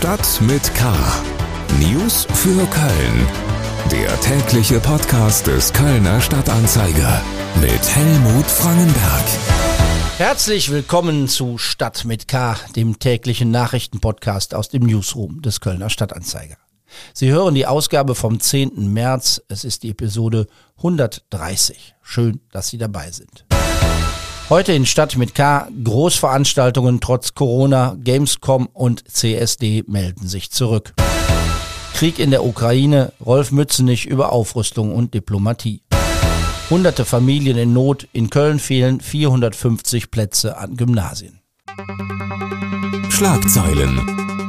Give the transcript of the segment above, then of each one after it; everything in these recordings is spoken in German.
Stadt mit K. News für Köln. Der tägliche Podcast des Kölner Stadtanzeiger mit Helmut Frangenberg. Herzlich willkommen zu Stadt mit K, dem täglichen Nachrichtenpodcast aus dem Newsroom des Kölner Stadtanzeiger. Sie hören die Ausgabe vom 10. März. Es ist die Episode 130. Schön, dass Sie dabei sind. Heute in Stadt mit K Großveranstaltungen trotz Corona, Gamescom und CSD melden sich zurück. Krieg in der Ukraine, Rolf Mützenich über Aufrüstung und Diplomatie. Hunderte Familien in Not, in Köln fehlen 450 Plätze an Gymnasien. Schlagzeilen.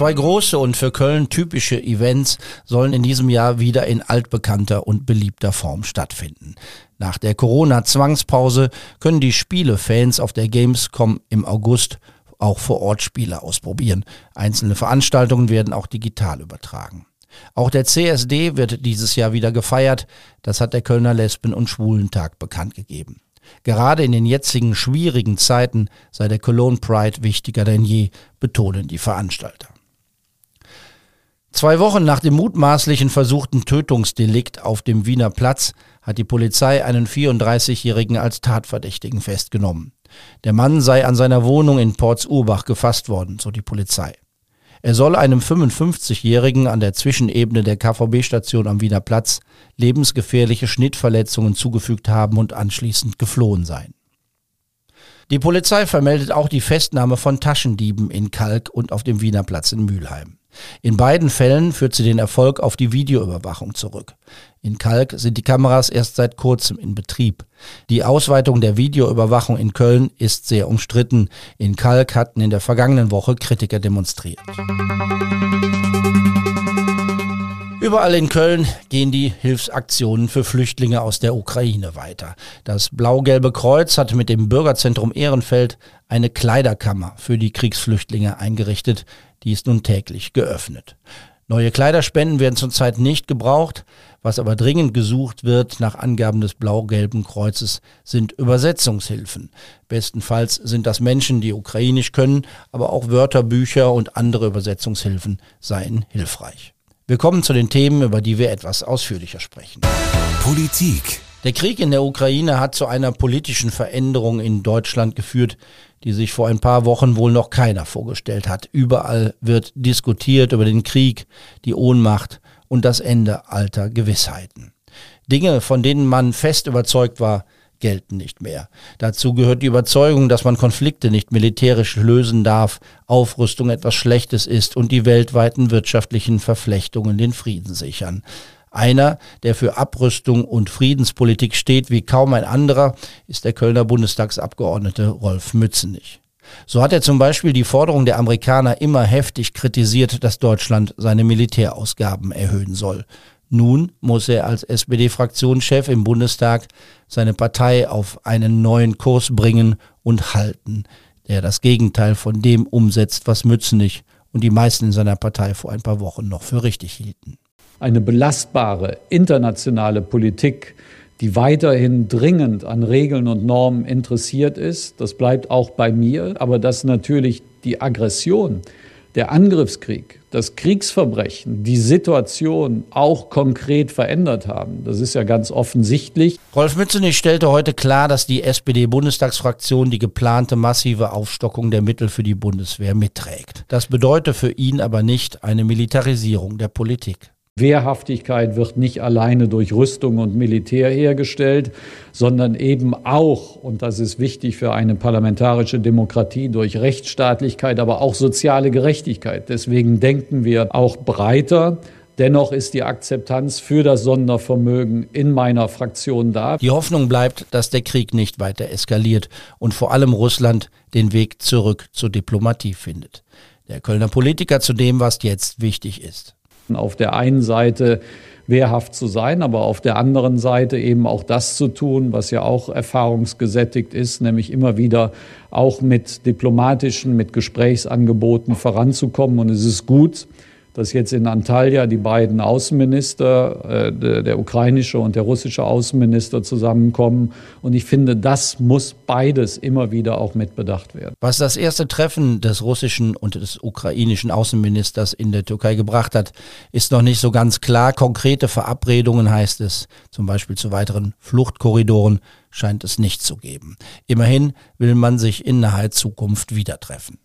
Zwei große und für Köln typische Events sollen in diesem Jahr wieder in altbekannter und beliebter Form stattfinden. Nach der Corona-Zwangspause können die Spielefans auf der Gamescom im August auch vor Ort Spiele ausprobieren. Einzelne Veranstaltungen werden auch digital übertragen. Auch der CSD wird dieses Jahr wieder gefeiert. Das hat der Kölner Lesben- und Schwulentag bekannt gegeben. Gerade in den jetzigen schwierigen Zeiten sei der Cologne Pride wichtiger denn je, betonen die Veranstalter. Zwei Wochen nach dem mutmaßlichen versuchten Tötungsdelikt auf dem Wiener Platz hat die Polizei einen 34-Jährigen als Tatverdächtigen festgenommen. Der Mann sei an seiner Wohnung in Portsurbach gefasst worden, so die Polizei. Er soll einem 55-Jährigen an der Zwischenebene der KVB-Station am Wiener Platz lebensgefährliche Schnittverletzungen zugefügt haben und anschließend geflohen sein. Die Polizei vermeldet auch die Festnahme von Taschendieben in Kalk und auf dem Wiener Platz in Mülheim. In beiden Fällen führt sie den Erfolg auf die Videoüberwachung zurück. In Kalk sind die Kameras erst seit kurzem in Betrieb. Die Ausweitung der Videoüberwachung in Köln ist sehr umstritten. In Kalk hatten in der vergangenen Woche Kritiker demonstriert. Überall in Köln gehen die Hilfsaktionen für Flüchtlinge aus der Ukraine weiter. Das Blau-Gelbe Kreuz hat mit dem Bürgerzentrum Ehrenfeld eine Kleiderkammer für die Kriegsflüchtlinge eingerichtet. Die ist nun täglich geöffnet. Neue Kleiderspenden werden zurzeit nicht gebraucht. Was aber dringend gesucht wird, nach Angaben des Blau-Gelben Kreuzes, sind Übersetzungshilfen. Bestenfalls sind das Menschen, die ukrainisch können, aber auch Wörterbücher und andere Übersetzungshilfen seien hilfreich. Wir kommen zu den Themen, über die wir etwas ausführlicher sprechen. Politik. Der Krieg in der Ukraine hat zu einer politischen Veränderung in Deutschland geführt, die sich vor ein paar Wochen wohl noch keiner vorgestellt hat. Überall wird diskutiert über den Krieg, die Ohnmacht und das Ende alter Gewissheiten. Dinge, von denen man fest überzeugt war, gelten nicht mehr. Dazu gehört die Überzeugung, dass man Konflikte nicht militärisch lösen darf, Aufrüstung etwas Schlechtes ist und die weltweiten wirtschaftlichen Verflechtungen den Frieden sichern. Einer, der für Abrüstung und Friedenspolitik steht wie kaum ein anderer, ist der Kölner Bundestagsabgeordnete Rolf Mützenich. So hat er zum Beispiel die Forderung der Amerikaner immer heftig kritisiert, dass Deutschland seine Militärausgaben erhöhen soll. Nun muss er als SPD-Fraktionschef im Bundestag seine Partei auf einen neuen Kurs bringen und halten, der das Gegenteil von dem umsetzt, was Mützenich und die meisten in seiner Partei vor ein paar Wochen noch für richtig hielten eine belastbare internationale Politik, die weiterhin dringend an Regeln und Normen interessiert ist. Das bleibt auch bei mir. Aber dass natürlich die Aggression, der Angriffskrieg, das Kriegsverbrechen, die Situation auch konkret verändert haben. Das ist ja ganz offensichtlich. Rolf Mützenich stellte heute klar, dass die SPD-Bundestagsfraktion die geplante massive Aufstockung der Mittel für die Bundeswehr mitträgt. Das bedeutet für ihn aber nicht eine Militarisierung der Politik. Wehrhaftigkeit wird nicht alleine durch Rüstung und Militär hergestellt, sondern eben auch, und das ist wichtig für eine parlamentarische Demokratie, durch Rechtsstaatlichkeit, aber auch soziale Gerechtigkeit. Deswegen denken wir auch breiter. Dennoch ist die Akzeptanz für das Sondervermögen in meiner Fraktion da. Die Hoffnung bleibt, dass der Krieg nicht weiter eskaliert und vor allem Russland den Weg zurück zur Diplomatie findet. Der Kölner Politiker zu dem, was jetzt wichtig ist auf der einen Seite wehrhaft zu sein, aber auf der anderen Seite eben auch das zu tun, was ja auch erfahrungsgesättigt ist, nämlich immer wieder auch mit diplomatischen, mit Gesprächsangeboten voranzukommen. Und es ist gut, dass jetzt in Antalya die beiden Außenminister, äh, der, ukrainische und der russische Außenminister zusammenkommen. Und ich finde, das muss beides immer wieder auch mitbedacht werden. Was das erste Treffen des russischen und des ukrainischen Außenministers in der Türkei gebracht hat, ist noch nicht so ganz klar. Konkrete Verabredungen heißt es, zum Beispiel zu weiteren Fluchtkorridoren, scheint es nicht zu geben. Immerhin will man sich in naher Zukunft wieder treffen.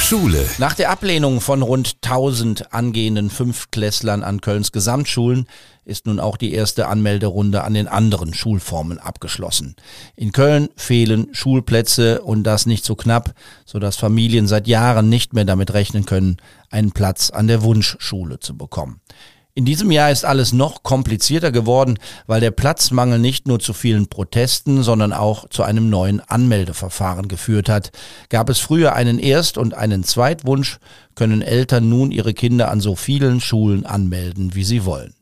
Schule. Nach der Ablehnung von rund 1000 angehenden Fünftklässlern an Kölns Gesamtschulen ist nun auch die erste Anmelderunde an den anderen Schulformen abgeschlossen. In Köln fehlen Schulplätze und das nicht so knapp, sodass Familien seit Jahren nicht mehr damit rechnen können, einen Platz an der Wunschschule zu bekommen. In diesem Jahr ist alles noch komplizierter geworden, weil der Platzmangel nicht nur zu vielen Protesten, sondern auch zu einem neuen Anmeldeverfahren geführt hat. Gab es früher einen Erst- und einen Zweitwunsch, können Eltern nun ihre Kinder an so vielen Schulen anmelden, wie sie wollen.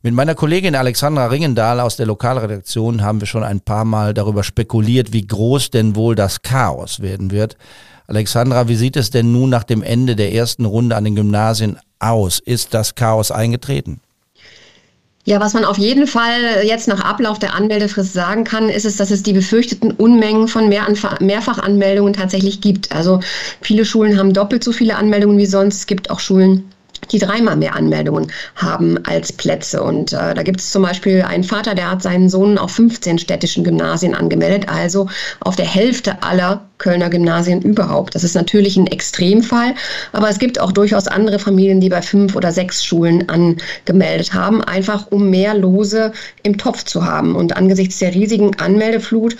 Mit meiner Kollegin Alexandra Ringendahl aus der Lokalredaktion haben wir schon ein paar Mal darüber spekuliert, wie groß denn wohl das Chaos werden wird. Alexandra, wie sieht es denn nun nach dem Ende der ersten Runde an den Gymnasien aus? Ist das Chaos eingetreten? Ja, was man auf jeden Fall jetzt nach Ablauf der Anmeldefrist sagen kann, ist es, dass es die befürchteten Unmengen von Mehr Mehrfachanmeldungen tatsächlich gibt. Also viele Schulen haben doppelt so viele Anmeldungen wie sonst. Es gibt auch Schulen, die dreimal mehr Anmeldungen haben als Plätze. Und äh, da gibt es zum Beispiel einen Vater, der hat seinen Sohn auf 15 städtischen Gymnasien angemeldet, also auf der Hälfte aller Kölner Gymnasien überhaupt. Das ist natürlich ein Extremfall, aber es gibt auch durchaus andere Familien, die bei fünf oder sechs Schulen angemeldet haben, einfach um mehr Lose im Topf zu haben. Und angesichts der riesigen Anmeldeflut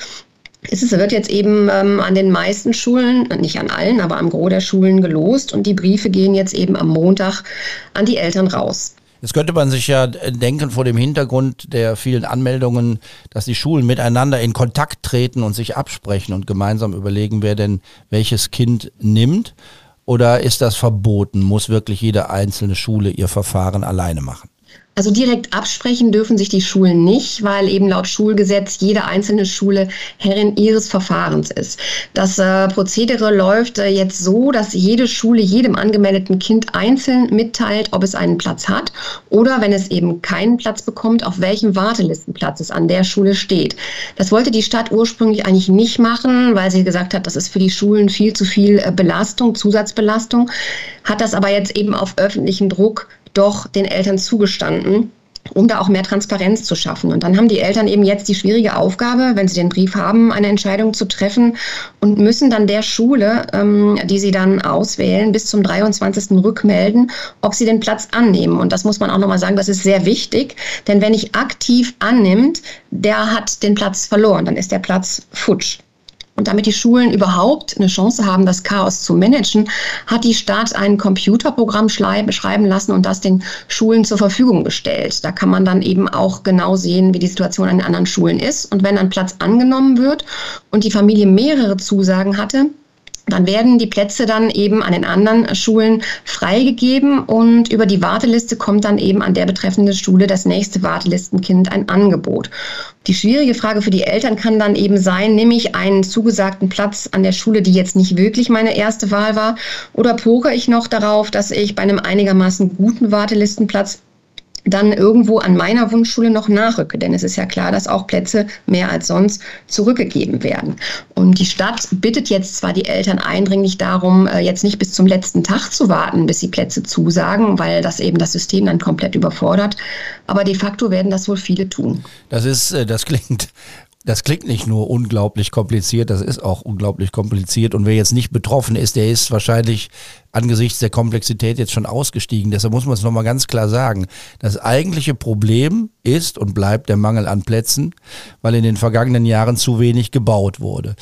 es wird jetzt eben ähm, an den meisten Schulen, nicht an allen, aber am Gros der Schulen gelost und die Briefe gehen jetzt eben am Montag an die Eltern raus. Jetzt könnte man sich ja denken vor dem Hintergrund der vielen Anmeldungen, dass die Schulen miteinander in Kontakt treten und sich absprechen und gemeinsam überlegen, wer denn welches Kind nimmt. Oder ist das verboten? Muss wirklich jede einzelne Schule ihr Verfahren alleine machen? Also direkt absprechen dürfen sich die Schulen nicht, weil eben laut Schulgesetz jede einzelne Schule Herrin ihres Verfahrens ist. Das äh, Prozedere läuft äh, jetzt so, dass jede Schule jedem angemeldeten Kind einzeln mitteilt, ob es einen Platz hat oder wenn es eben keinen Platz bekommt, auf welchem Wartelistenplatz es an der Schule steht. Das wollte die Stadt ursprünglich eigentlich nicht machen, weil sie gesagt hat, das ist für die Schulen viel zu viel äh, Belastung, Zusatzbelastung, hat das aber jetzt eben auf öffentlichen Druck doch den Eltern zugestanden um da auch mehr Transparenz zu schaffen. Und dann haben die Eltern eben jetzt die schwierige Aufgabe, wenn sie den Brief haben, eine Entscheidung zu treffen und müssen dann der Schule, ähm, die sie dann auswählen, bis zum 23. rückmelden, ob sie den Platz annehmen. Und das muss man auch nochmal sagen, das ist sehr wichtig, denn wenn ich aktiv annimmt, der hat den Platz verloren, dann ist der Platz futsch. Und damit die Schulen überhaupt eine Chance haben, das Chaos zu managen, hat die Stadt ein Computerprogramm schreiben lassen und das den Schulen zur Verfügung gestellt. Da kann man dann eben auch genau sehen, wie die Situation an den anderen Schulen ist. Und wenn ein Platz angenommen wird und die Familie mehrere Zusagen hatte, dann werden die Plätze dann eben an den anderen Schulen freigegeben und über die Warteliste kommt dann eben an der betreffenden Schule das nächste Wartelistenkind ein Angebot. Die schwierige Frage für die Eltern kann dann eben sein, nehme ich einen zugesagten Platz an der Schule, die jetzt nicht wirklich meine erste Wahl war, oder poker ich noch darauf, dass ich bei einem einigermaßen guten Wartelistenplatz dann irgendwo an meiner Wunschschule noch nachrücke. Denn es ist ja klar, dass auch Plätze mehr als sonst zurückgegeben werden. Und die Stadt bittet jetzt zwar die Eltern eindringlich darum, äh, jetzt nicht bis zum letzten Tag zu warten, bis sie Plätze zusagen, weil das eben das System dann komplett überfordert. Aber de facto werden das wohl viele tun. Das ist, äh, das klingt das klingt nicht nur unglaublich kompliziert, das ist auch unglaublich kompliziert. Und wer jetzt nicht betroffen ist, der ist wahrscheinlich angesichts der Komplexität jetzt schon ausgestiegen. Deshalb muss man es nochmal ganz klar sagen. Das eigentliche Problem ist und bleibt der Mangel an Plätzen, weil in den vergangenen Jahren zu wenig gebaut wurde.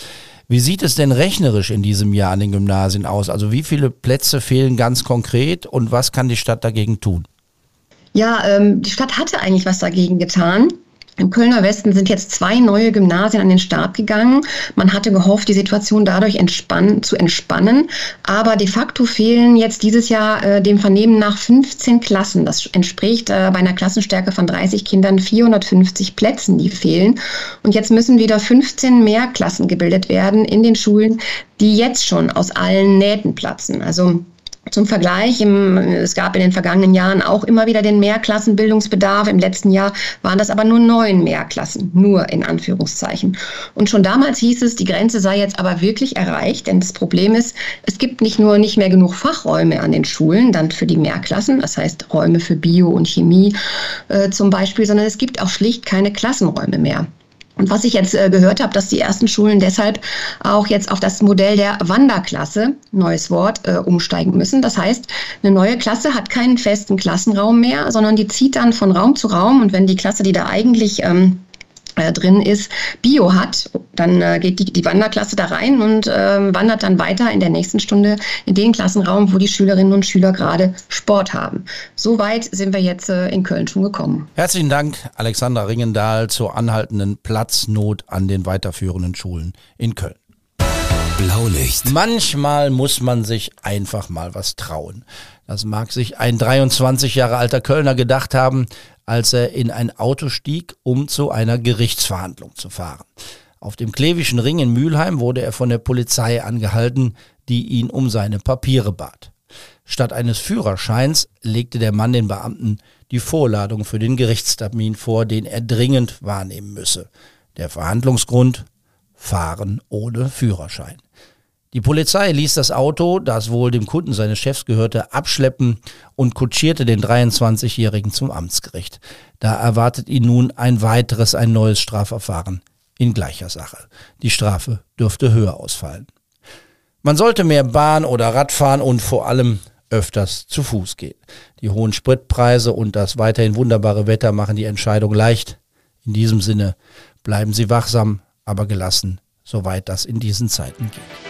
Wie sieht es denn rechnerisch in diesem Jahr an den Gymnasien aus? Also wie viele Plätze fehlen ganz konkret und was kann die Stadt dagegen tun? Ja, ähm, die Stadt hatte eigentlich was dagegen getan. Im Kölner Westen sind jetzt zwei neue Gymnasien an den Start gegangen. Man hatte gehofft, die Situation dadurch entspannen, zu entspannen. Aber de facto fehlen jetzt dieses Jahr äh, dem Vernehmen nach 15 Klassen. Das entspricht äh, bei einer Klassenstärke von 30 Kindern 450 Plätzen, die fehlen. Und jetzt müssen wieder 15 mehr Klassen gebildet werden in den Schulen, die jetzt schon aus allen Nähten platzen. Also Zum Vergleich, im, es gab in den vergangenen Jahren auch immer wieder den Mehrklassenbildungsbedarf. Im letzten Jahr waren das aber nur neun Mehrklassen, nur in Anführungszeichen. Und schon damals hieß es, die Grenze sei jetzt aber wirklich erreicht, denn das Problem ist, es gibt nicht nur nicht mehr genug Fachräume an den Schulen, dann für die Mehrklassen, das heißt Räume für Bio und Chemie äh, zum Beispiel, sondern es gibt auch schlicht keine Klassenräume mehr. Und was ich jetzt äh, gehört habe, dass die ersten Schulen deshalb auch jetzt auf das Modell der Wanderklasse, neues Wort, äh, umsteigen müssen. Das heißt, eine neue Klasse hat keinen festen Klassenraum mehr, sondern die zieht dann von Raum zu Raum. Und wenn die Klasse, die da eigentlich ähm, äh, drin ist, Bio hat, dann äh, geht die, die Wanderklasse da rein und äh, wandert dann weiter in der nächsten Stunde in den Klassenraum, wo die Schülerinnen und Schüler gerade Sport haben. So weit sind wir jetzt äh, in Köln schon gekommen. Herzlichen Dank, Alexandra Ringendahl, zur anhaltenden Platznot an den weiterführenden Schulen in Köln. Blaulicht. Manchmal muss man sich einfach mal was trauen. Das mag sich ein 23 Jahre alter Kölner gedacht haben, als er in ein Auto stieg, um zu einer Gerichtsverhandlung zu fahren. Auf dem Klevischen Ring in Mülheim wurde er von der Polizei angehalten, die ihn um seine Papiere bat. Statt eines Führerscheins legte der Mann den Beamten die Vorladung für den Gerichtstermin vor, den er dringend wahrnehmen müsse. Der Verhandlungsgrund Fahren ohne Führerschein. Die Polizei ließ das Auto, das wohl dem Kunden seines Chefs gehörte, abschleppen und kutschierte den 23-Jährigen zum Amtsgericht. Da erwartet ihn nun ein weiteres, ein neues Strafverfahren in gleicher Sache. Die Strafe dürfte höher ausfallen. Man sollte mehr Bahn oder Rad fahren und vor allem öfters zu Fuß gehen. Die hohen Spritpreise und das weiterhin wunderbare Wetter machen die Entscheidung leicht. In diesem Sinne bleiben Sie wachsam, aber gelassen, soweit das in diesen Zeiten geht.